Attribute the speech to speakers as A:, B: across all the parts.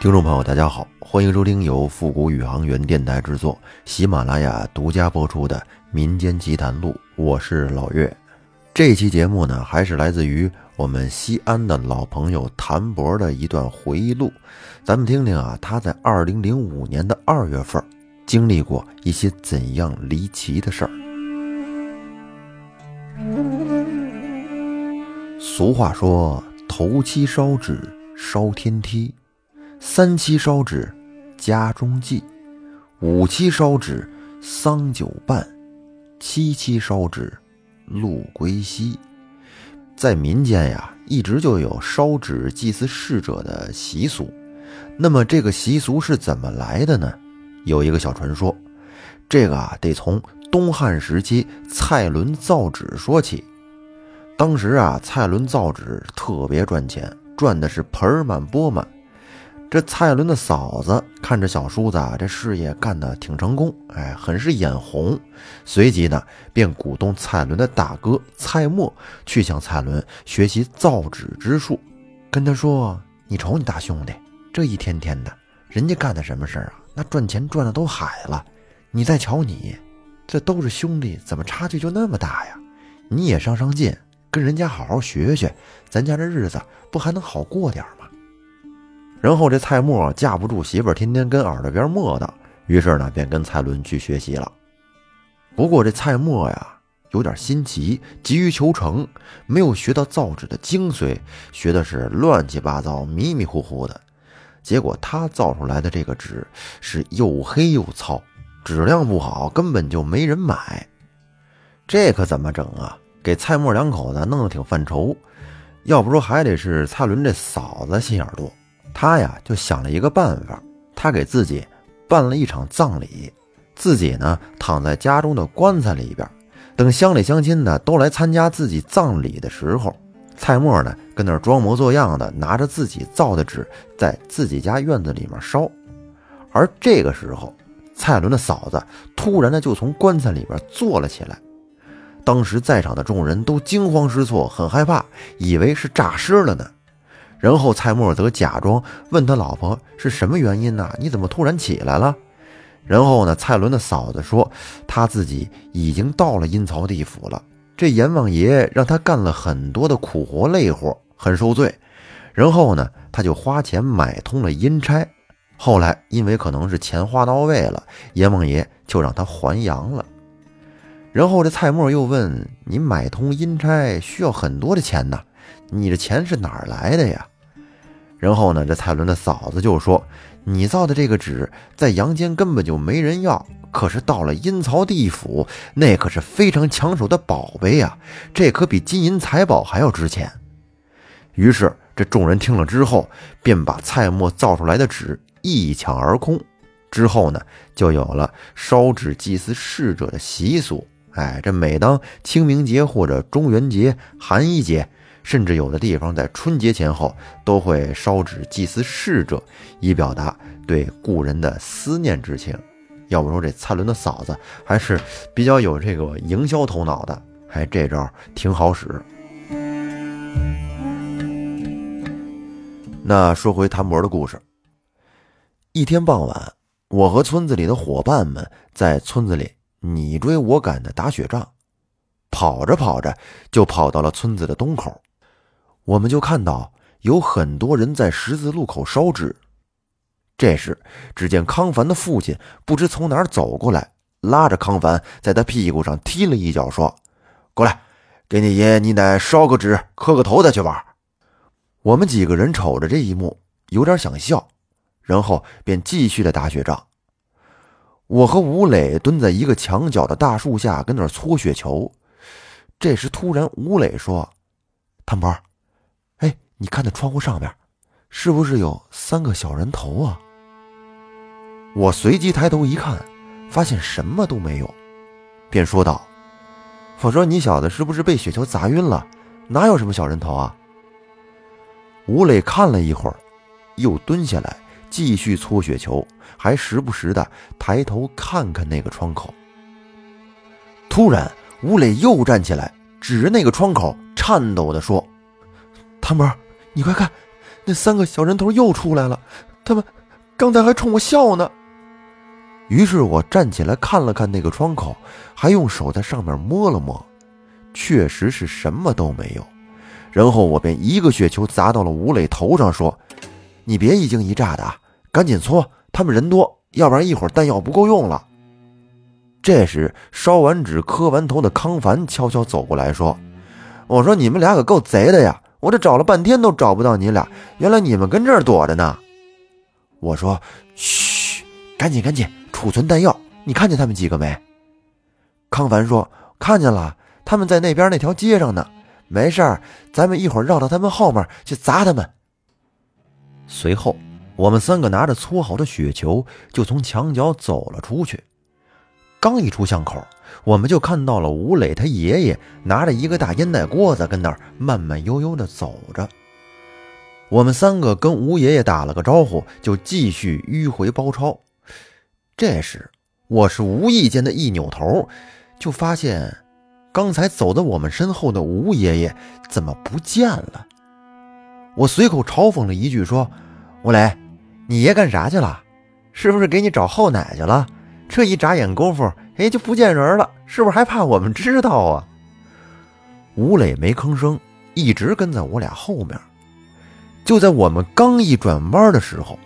A: 听众朋友，大家好，欢迎收听由复古宇航员电台制作、喜马拉雅独家播出的《民间奇谈录》，我是老岳。这期节目呢，还是来自于我们西安的老朋友谭博的一段回忆录。咱们听听啊，他在二零零五年的二月份经历过一些怎样离奇的事儿。俗话说：“头七烧纸烧天梯。”三七烧纸，家中祭；五七烧纸，丧酒办；七七烧纸，路归西。在民间呀，一直就有烧纸祭祀逝者的习俗。那么，这个习俗是怎么来的呢？有一个小传说，这个啊，得从东汉时期蔡伦造纸说起。当时啊，蔡伦造纸特别赚钱，赚的是盆满钵满。这蔡伦的嫂子看着小叔子啊，这事业干得挺成功，哎，很是眼红。随即呢，便鼓动蔡伦的大哥蔡默去向蔡伦学习造纸之术，跟他说：“你瞅你大兄弟，这一天天的，人家干的什么事儿啊？那赚钱赚的都海了。你再瞧你，这都是兄弟，怎么差距就那么大呀？你也上上进，跟人家好好学学，咱家这日子不还能好过点吗？”然后这蔡默架不住媳妇儿天天跟耳朵边磨叨，于是呢便跟蔡伦去学习了。不过这蔡默呀有点心急，急于求成，没有学到造纸的精髓，学的是乱七八糟、迷迷糊糊的。结果他造出来的这个纸是又黑又糙，质量不好，根本就没人买。这可怎么整啊？给蔡默两口子弄得挺犯愁。要不说还得是蔡伦这嫂子心眼多。他呀就想了一个办法，他给自己办了一场葬礼，自己呢躺在家中的棺材里边，等乡里乡亲呢都来参加自己葬礼的时候，蔡默呢跟那装模作样的拿着自己造的纸在自己家院子里面烧，而这个时候，蔡伦的嫂子突然的就从棺材里边坐了起来，当时在场的众人都惊慌失措，很害怕，以为是诈尸了呢。然后蔡默则假装问他老婆是什么原因呢？你怎么突然起来了？然后呢，蔡伦的嫂子说他自己已经到了阴曹地府了，这阎王爷让他干了很多的苦活累活，很受罪。然后呢，他就花钱买通了阴差。后来因为可能是钱花到位了，阎王爷就让他还阳了。然后这蔡默又问：“你买通阴差需要很多的钱呢？”你这钱是哪儿来的呀？然后呢，这蔡伦的嫂子就说：“你造的这个纸在阳间根本就没人要，可是到了阴曹地府，那可是非常抢手的宝贝呀，这可比金银财宝还要值钱。”于是，这众人听了之后，便把蔡墨造出来的纸一抢而空。之后呢，就有了烧纸祭祀逝者的习俗。哎，这每当清明节或者中元节、寒衣节。甚至有的地方在春节前后都会烧纸祭祀逝者，以表达对故人的思念之情。要不说这蔡伦的嫂子还是比较有这个营销头脑的，还这招挺好使。那说回谭博的故事，一天傍晚，我和村子里的伙伴们在村子里你追我赶的打雪仗，跑着跑着就跑到了村子的东口。我们就看到有很多人在十字路口烧纸。这时，只见康凡的父亲不知从哪儿走过来，拉着康凡在他屁股上踢了一脚，说：“过来，给你爷爷你奶烧个纸，磕个头再去玩。”我们几个人瞅着这一幕，有点想笑，然后便继续的打雪仗。我和吴磊蹲在一个墙角的大树下，跟那搓雪球。这时，突然吴磊说：“汤博。”你看那窗户上面，是不是有三个小人头啊？我随即抬头一看，发现什么都没有，便说道：“我说你小子是不是被雪球砸晕了？哪有什么小人头啊？”吴磊看了一会儿，又蹲下来继续搓雪球，还时不时的抬头看看那个窗口。突然，吴磊又站起来，指着那个窗口，颤抖的说：“汤博。”你快看，那三个小人头又出来了，他们刚才还冲我笑呢。于是我站起来看了看那个窗口，还用手在上面摸了摸，确实是什么都没有。然后我便一个雪球砸到了吴磊头上，说：“你别一惊一乍的，赶紧搓，他们人多，要不然一会儿弹药不够用了。”这时烧完纸、磕完头的康凡悄悄走过来说：“我说你们俩可够贼的呀！我这找了半天都找不到你俩，原来你们跟这儿躲着呢。”我说：“嘘，赶紧赶紧。”储存弹药，你看见他们几个没？康凡说：“看见了，他们在那边那条街上呢。没事儿，咱们一会儿绕到他们后面去砸他们。”随后，我们三个拿着搓好的雪球，就从墙角走了出去。刚一出巷口，我们就看到了吴磊他爷爷拿着一个大烟袋锅子，跟那儿慢慢悠悠地走着。我们三个跟吴爷爷打了个招呼，就继续迂回包抄。这时，我是无意间的一扭头，就发现刚才走在我们身后的吴爷爷怎么不见了？我随口嘲讽了一句，说：“吴磊，你爷干啥去了？是不是给你找后奶去了？这一眨眼功夫，哎，就不见人了，是不是还怕我们知道啊？”吴磊没吭声，一直跟在我俩后面。就在我们刚一转弯的时候，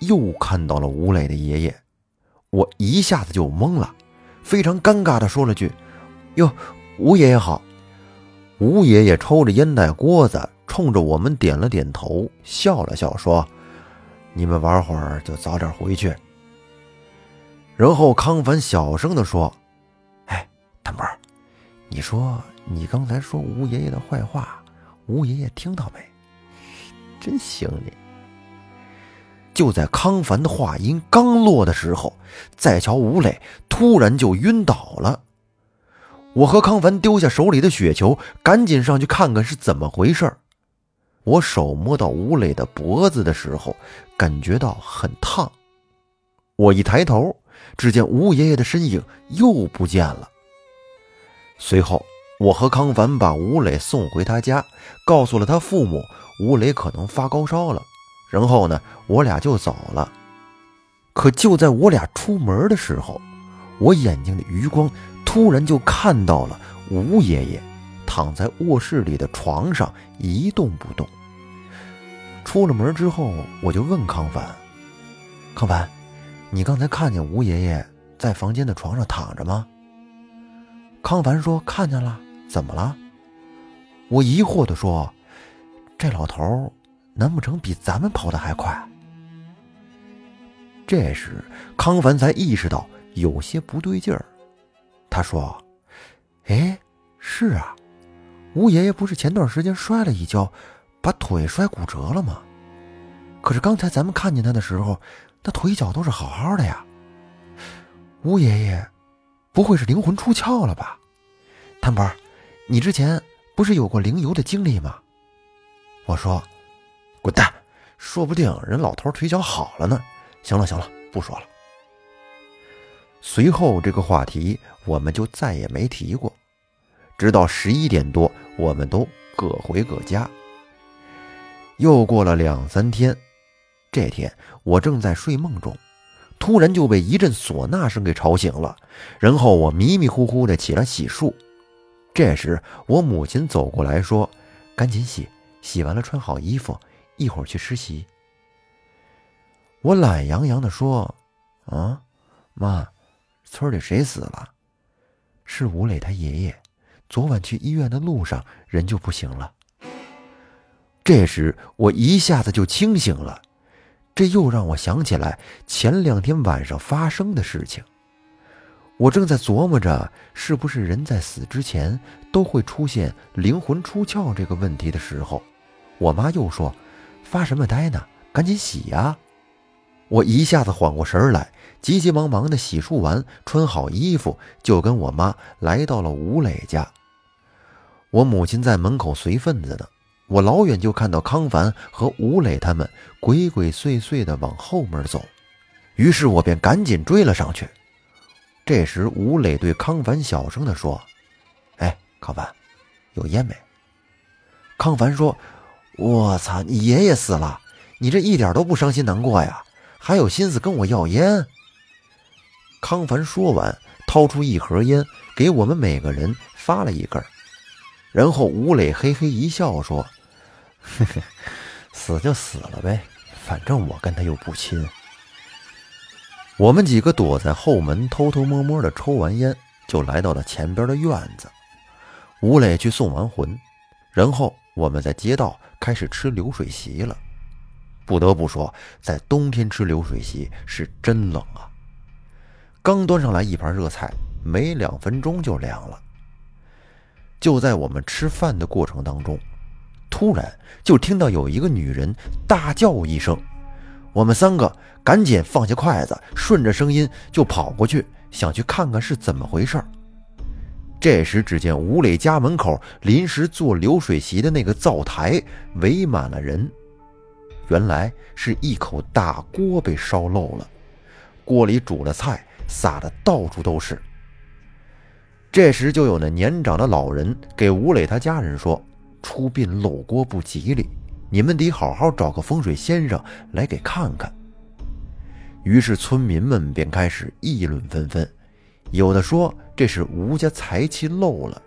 A: 又看到了吴磊的爷爷。我一下子就懵了，非常尴尬的说了句：“哟，吴爷爷好。”吴爷爷抽着烟袋锅子，冲着我们点了点头，笑了笑说：“你们玩会儿就早点回去。”然后康凡小声的说：“哎，谭波，你说你刚才说吴爷爷的坏话，吴爷爷听到没？真行你！”就在康凡的话音刚落的时候，再瞧吴磊突然就晕倒了。我和康凡丢下手里的雪球，赶紧上去看看是怎么回事我手摸到吴磊的脖子的时候，感觉到很烫。我一抬头，只见吴爷爷的身影又不见了。随后，我和康凡把吴磊送回他家，告诉了他父母，吴磊可能发高烧了。然后呢，我俩就走了。可就在我俩出门的时候，我眼睛的余光突然就看到了吴爷爷躺在卧室里的床上一动不动。出了门之后，我就问康凡：“康凡，你刚才看见吴爷爷在房间的床上躺着吗？”康凡说：“看见了。”怎么了？我疑惑地说：“这老头儿……”难不成比咱们跑得还快？这时康凡才意识到有些不对劲儿。他说：“哎，是啊，吴爷爷不是前段时间摔了一跤，把腿摔骨折了吗？可是刚才咱们看见他的时候，那腿脚都是好好的呀。吴爷爷不会是灵魂出窍了吧？谭博，你之前不是有过灵游的经历吗？”我说。滚蛋！说不定人老头腿脚好了呢。行了行了，不说了。随后这个话题我们就再也没提过，直到十一点多，我们都各回各家。又过了两三天，这天我正在睡梦中，突然就被一阵唢呐声给吵醒了。然后我迷迷糊糊的起来洗漱。这时我母亲走过来说：“赶紧洗，洗完了穿好衣服。”一会儿去实习。我懒洋洋的说：“啊，妈，村里谁死了？是吴磊他爷爷。昨晚去医院的路上，人就不行了。”这时我一下子就清醒了，这又让我想起来前两天晚上发生的事情。我正在琢磨着，是不是人在死之前都会出现灵魂出窍这个问题的时候，我妈又说。发什么呆呢？赶紧洗呀！我一下子缓过神来，急急忙忙的洗漱完，穿好衣服，就跟我妈来到了吴磊家。我母亲在门口随份子呢，我老远就看到康凡和吴磊他们鬼鬼祟祟的往后面走，于是我便赶紧追了上去。这时，吴磊对康凡小声的说：“哎，康凡，有烟没？”康凡说。我操！你爷爷死了，你这一点都不伤心难过呀？还有心思跟我要烟？康凡说完，掏出一盒烟，给我们每个人发了一根。然后吴磊嘿嘿一笑，说：“，死就死了呗，反正我跟他又不亲。”我们几个躲在后门，偷偷摸摸的抽完烟，就来到了前边的院子。吴磊去送完魂，然后我们在街道开始吃流水席了。不得不说，在冬天吃流水席是真冷啊！刚端上来一盘热菜，没两分钟就凉了。就在我们吃饭的过程当中，突然就听到有一个女人大叫一声，我们三个赶紧放下筷子，顺着声音就跑过去，想去看看是怎么回事。这时，只见吴磊家门口临时做流水席的那个灶台围满了人，原来是一口大锅被烧漏了，锅里煮的菜撒的到处都是。这时，就有那年长的老人给吴磊他家人说：“出殡漏锅不吉利，你们得好好找个风水先生来给看看。”于是，村民们便开始议论纷纷，有的说这是吴家财气漏了，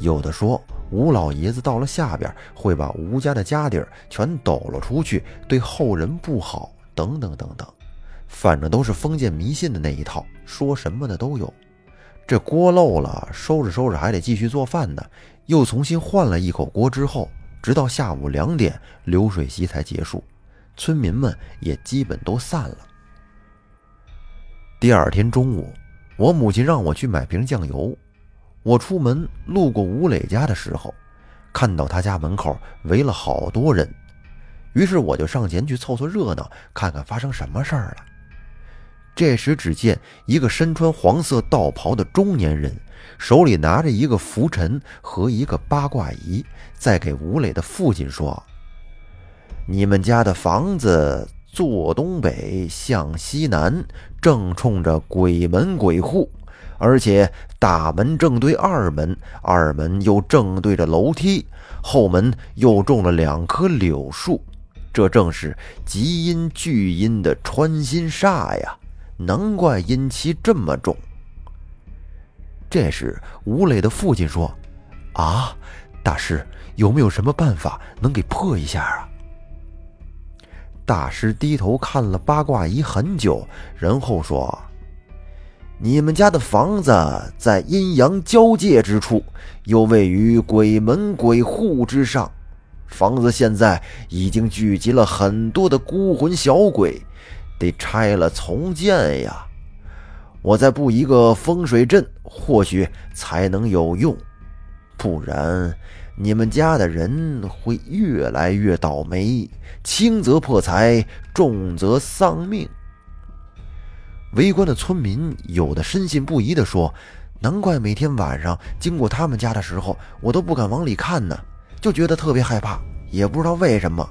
A: 有的说吴老爷子到了下边会把吴家的家底儿全抖了出去，对后人不好，等等等等，反正都是封建迷信的那一套，说什么的都有。这锅漏了，收拾收拾还得继续做饭呢。又重新换了一口锅之后，直到下午两点，流水席才结束，村民们也基本都散了。第二天中午，我母亲让我去买瓶酱油。我出门路过吴磊家的时候，看到他家门口围了好多人，于是我就上前去凑凑热闹，看看发生什么事儿了。这时，只见一个身穿黄色道袍的中年人，手里拿着一个拂尘和一个八卦仪，在给吴磊的父亲说：“你们家的房子坐东北向西南，正冲着鬼门鬼户，而且大门正对二门，二门又正对着楼梯，后门又种了两棵柳树，这正是极阴聚阴的穿心煞呀！”难怪阴气这么重。这时，吴磊的父亲说：“啊，大师，有没有什么办法能给破一下啊？”大师低头看了八卦仪很久，然后说：“你们家的房子在阴阳交界之处，又位于鬼门鬼户之上，房子现在已经聚集了很多的孤魂小鬼。”得拆了重建呀！我再布一个风水阵，或许才能有用。不然，你们家的人会越来越倒霉，轻则破财，重则丧命。围观的村民有的深信不疑地说：“难怪每天晚上经过他们家的时候，我都不敢往里看呢，就觉得特别害怕，也不知道为什么。”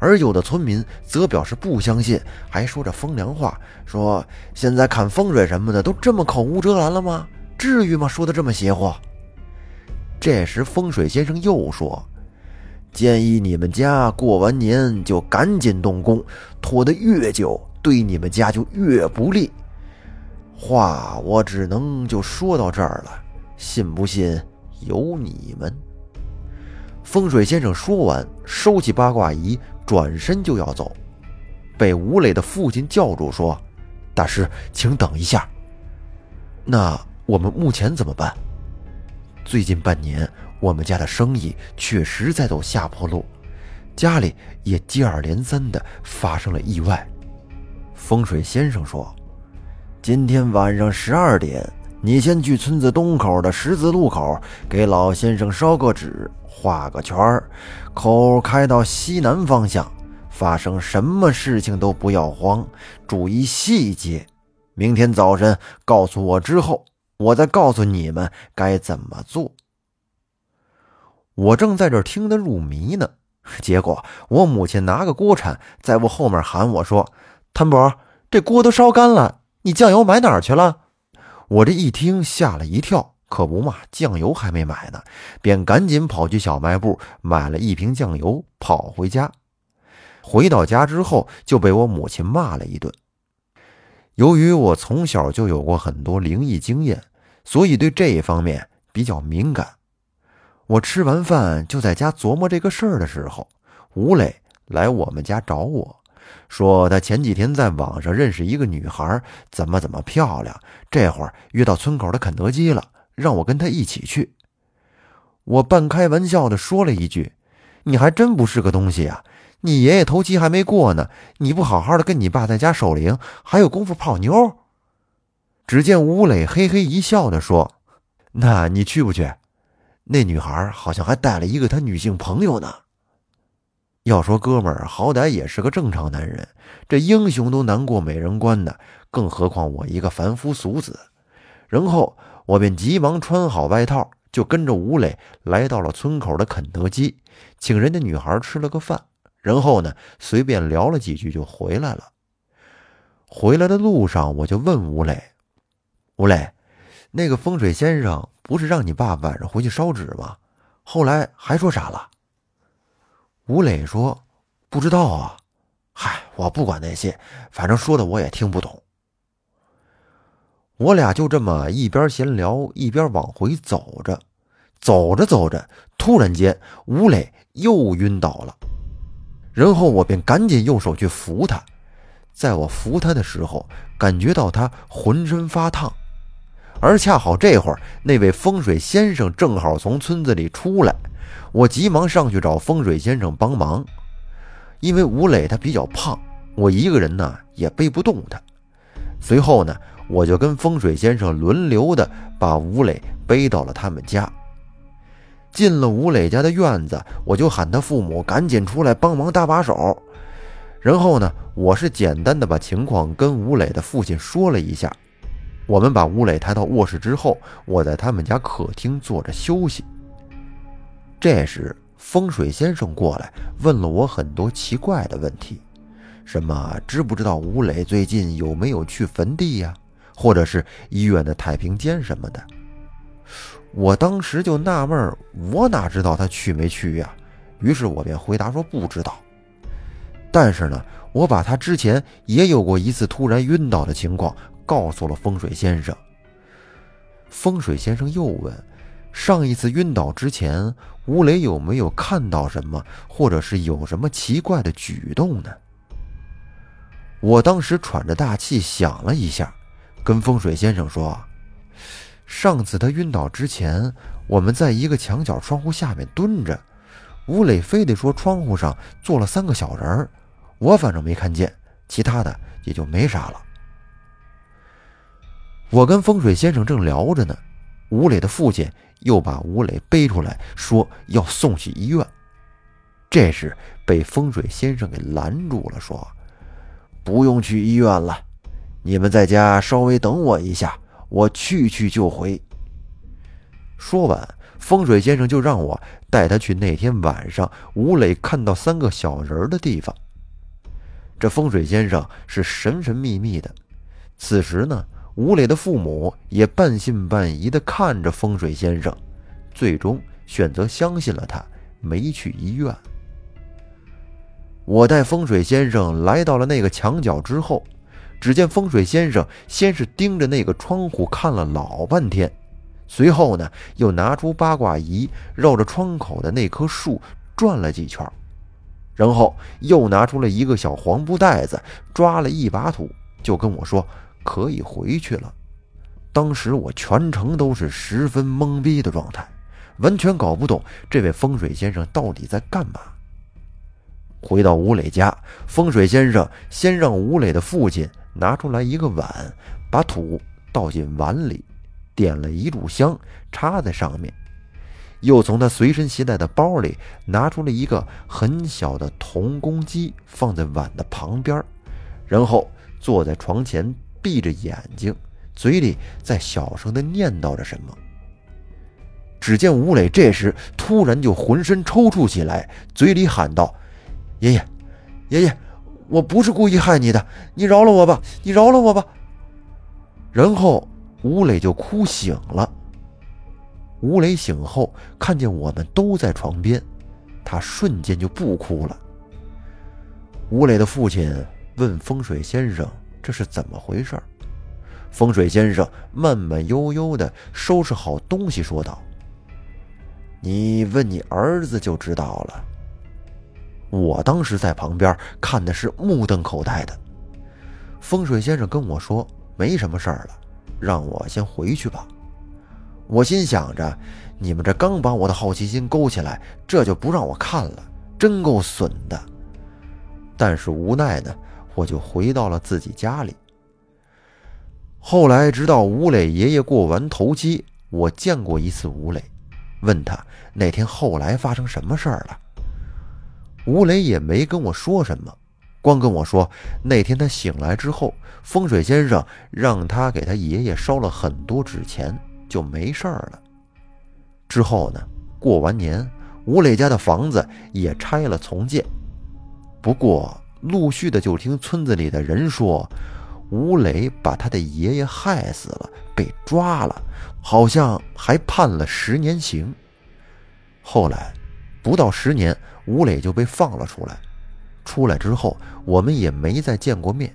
A: 而有的村民则表示不相信，还说着风凉话，说现在看风水什么的都这么口无遮拦了吗？至于吗？说的这么邪乎。这时风水先生又说：“建议你们家过完年就赶紧动工，拖得越久，对你们家就越不利。”话我只能就说到这儿了，信不信由你们。风水先生说完，收起八卦仪。转身就要走，被吴磊的父亲叫住，说：“大师，请等一下。那我们目前怎么办？最近半年，我们家的生意确实在走下坡路，家里也接二连三的发生了意外。”风水先生说：“今天晚上十二点，你先去村子东口的十字路口，给老先生烧个纸。”画个圈儿，口开到西南方向。发生什么事情都不要慌，注意细节。明天早晨告诉我之后，我再告诉你们该怎么做。我正在这听得入迷呢，结果我母亲拿个锅铲在我后面喊我说：“谭伯，这锅都烧干了，你酱油买哪儿去了？”我这一听吓了一跳。可不嘛，酱油还没买呢，便赶紧跑去小卖部买了一瓶酱油，跑回家。回到家之后就被我母亲骂了一顿。由于我从小就有过很多灵异经验，所以对这一方面比较敏感。我吃完饭就在家琢磨这个事儿的时候，吴磊来我们家找我，说他前几天在网上认识一个女孩，怎么怎么漂亮，这会儿约到村口的肯德基了，让我跟他一起去。我半开玩笑的说了一句：“你还真不是个东西啊！你爷爷头七还没过呢，你不好好的跟你爸在家守灵，还有功夫泡妞？”只见吴磊嘿嘿一笑的说：“那你去不去？”那女孩好像还带了一个她女性朋友呢。要说哥们儿好歹也是个正常男人，这英雄都难过美人关呢，更何况我一个凡夫俗子。然后我便急忙穿好外套，就跟着吴磊来到了村口的肯德基，请人家女孩吃了个饭，然后呢随便聊了几句就回来了。回来的路上，我就问吴磊：“吴磊。”那个风水先生不是让你爸晚上回去烧纸吗？后来还说啥了？吴磊说：“不知道啊。”嗨，我不管那些，反正说的我也听不懂。我俩就这么一边闲聊一边往回走着，走着走着，突然间吴磊又晕倒了，然后我便赶紧用手去扶他。在我扶他的时候，感觉到他浑身发烫。而恰好这会儿，那位风水先生正好从村子里出来，我急忙上去找风水先生帮忙。因为吴磊他比较胖，我一个人呢也背不动他。随后呢，我就跟风水先生轮流的把吴磊背到了他们家。进了吴磊家的院子，我就喊他父母赶紧出来帮忙搭把手。然后呢，我是简单的把情况跟吴磊的父亲说了一下。我们把吴磊抬到卧室之后，我在他们家客厅坐着休息。这时，风水先生过来问了我很多奇怪的问题，什么知不知道吴磊最近有没有去坟地呀，或者是医院的太平间什么的。我当时就纳闷，我哪知道他去没去呀？于是我便回答说不知道。但是呢，我把他之前也有过一次突然晕倒的情况。告诉了风水先生。风水先生又问：“上一次晕倒之前，吴磊有没有看到什么，或者是有什么奇怪的举动呢？”我当时喘着大气想了一下，跟风水先生说：“上次他晕倒之前，我们在一个墙角窗户下面蹲着，吴磊非得说窗户上坐了三个小人儿，我反正没看见，其他的也就没啥了。”我跟风水先生正聊着呢，吴磊的父亲又把吴磊背出来，说要送去医院。这时被风水先生给拦住了，说：“不用去医院了，你们在家稍微等我一下，我去去就回。”说完，风水先生就让我带他去那天晚上吴磊看到三个小人的地方。这风水先生是神神秘秘的，此时呢。吴磊的父母也半信半疑地看着风水先生，最终选择相信了他，没去医院。我带风水先生来到了那个墙角之后，只见风水先生先是盯着那个窗户看了老半天，随后呢，又拿出八卦仪绕着窗口的那棵树转了几圈，然后又拿出了一个小黄布袋子，抓了一把土，就跟我说。可以回去了。当时我全程都是十分懵逼的状态，完全搞不懂这位风水先生到底在干嘛。回到吴磊家，风水先生先让吴磊的父亲拿出来一个碗，把土倒进碗里，点了一炷香插在上面，又从他随身携带的包里拿出了一个很小的铜公鸡，放在碗的旁边，然后坐在床前。闭着眼睛，嘴里在小声的念叨着什么。只见吴磊这时突然就浑身抽搐起来，嘴里喊道：“爷爷，爷爷，我不是故意害你的，你饶了我吧，你饶了我吧。”然后吴磊就哭醒了。吴磊醒后看见我们都在床边，他瞬间就不哭了。吴磊的父亲问风水先生：“这是怎么回事？”风水先生慢慢悠悠地收拾好东西，说道：“你问你儿子就知道了。”我当时在旁边看的是目瞪口呆的。风水先生跟我说：“没什么事儿了，让我先回去吧。”我心想着：“你们这刚把我的好奇心勾起来，这就不让我看了，真够损的。”但是无奈呢，我就回到了自己家里。后来，直到吴磊爷爷过完头七，我见过一次吴磊，问他那天后来发生什么事儿了。吴磊也没跟我说什么，光跟我说那天他醒来之后，风水先生让他给他爷爷烧了很多纸钱，就没事儿了。之后呢，过完年，吴磊家的房子也拆了重建。不过，陆续的就听村子里的人说，吴磊把他的爷爷害死了，被抓了，好像还判了十年刑。后来，不到十年。吴磊就被放了出来，出来之后，我们也没再见过面。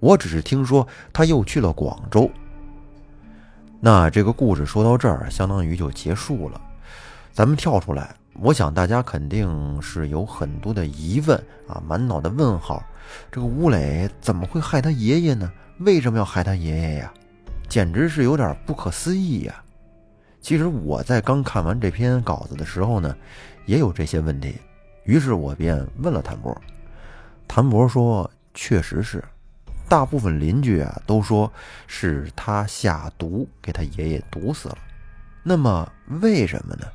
A: 我只是听说他又去了广州。那这个故事说到这儿，相当于就结束了。咱们跳出来，我想大家肯定是有很多的疑问啊，满脑的问号。这个吴磊怎么会害他爷爷呢？为什么要害他爷爷呀？简直是有点不可思议呀！其实我在刚看完这篇稿子的时候呢，也有这些问题。于是我便问了谭博，谭博说：“确实是，大部分邻居啊都说是他下毒给他爷爷毒死了。那么为什么呢？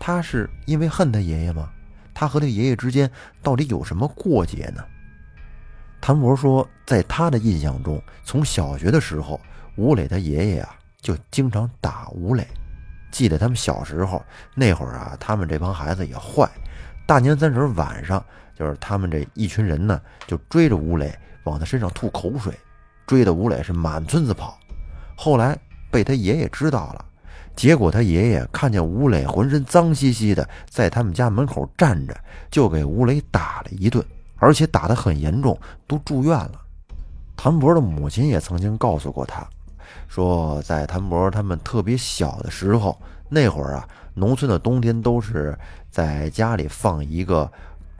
A: 他是因为恨他爷爷吗？他和他爷爷之间到底有什么过节呢？”谭博说，在他的印象中，从小学的时候，吴磊他爷爷啊就经常打吴磊。记得他们小时候那会儿啊，他们这帮孩子也坏。大年三十晚上，就是他们这一群人呢，就追着吴磊往他身上吐口水，追的吴磊是满村子跑。后来被他爷爷知道了，结果他爷爷看见吴磊浑身脏兮兮的在他们家门口站着，就给吴磊打了一顿，而且打得很严重，都住院了。谭博的母亲也曾经告诉过他，说在谭博他们特别小的时候，那会儿啊。农村的冬天都是在家里放一个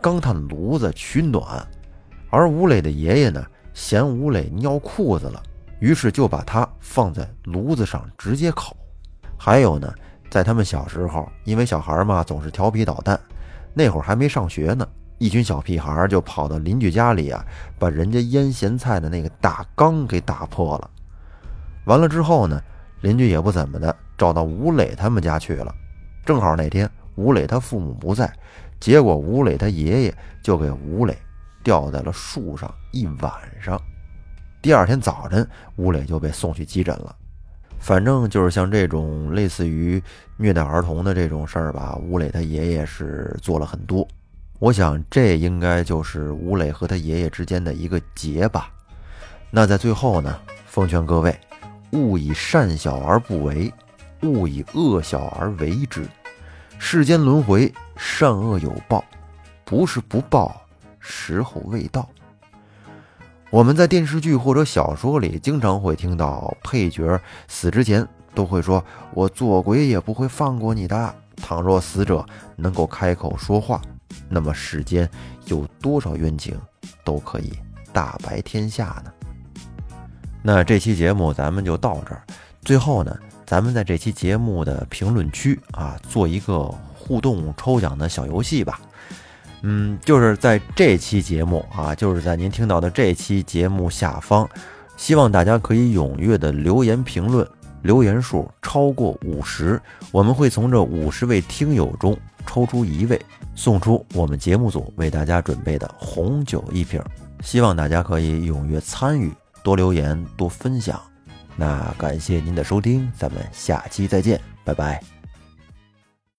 A: 钢炭炉子取暖，而吴磊的爷爷呢嫌吴磊尿裤子了，于是就把他放在炉子上直接烤。还有呢，在他们小时候，因为小孩嘛总是调皮捣蛋，那会儿还没上学呢，一群小屁孩就跑到邻居家里啊，把人家腌咸菜的那个大缸给打破了。完了之后呢，邻居也不怎么的，找到吴磊他们家去了。正好那天吴磊他父母不在，结果吴磊他爷爷就给吴磊吊在了树上一晚上。第二天早晨，吴磊就被送去急诊了。反正就是像这种类似于虐待儿童的这种事儿吧，吴磊他爷爷是做了很多。我想这应该就是吴磊和他爷爷之间的一个结吧。那在最后呢，奉劝各位，勿以善小而不为。勿以恶小而为之，世间轮回，善恶有报，不是不报，时候未到。我们在电视剧或者小说里经常会听到配角死之前都会说：“我做鬼也不会放过你的。”倘若死者能够开口说话，那么世间有多少冤情都可以大白天下呢？那这期节目咱们就到这儿，最后呢。咱们在这期节目的评论区啊，做一个互动抽奖的小游戏吧。嗯，就是在这期节目啊，就是在您听到的这期节目下方，希望大家可以踊跃的留言评论，留言数超过五十，我们会从这五十位听友中抽出一位，送出我们节目组为大家准备的红酒一瓶。希望大家可以踊跃参与，多留言，多分享。那感谢您的收听，咱们下期再见，拜拜。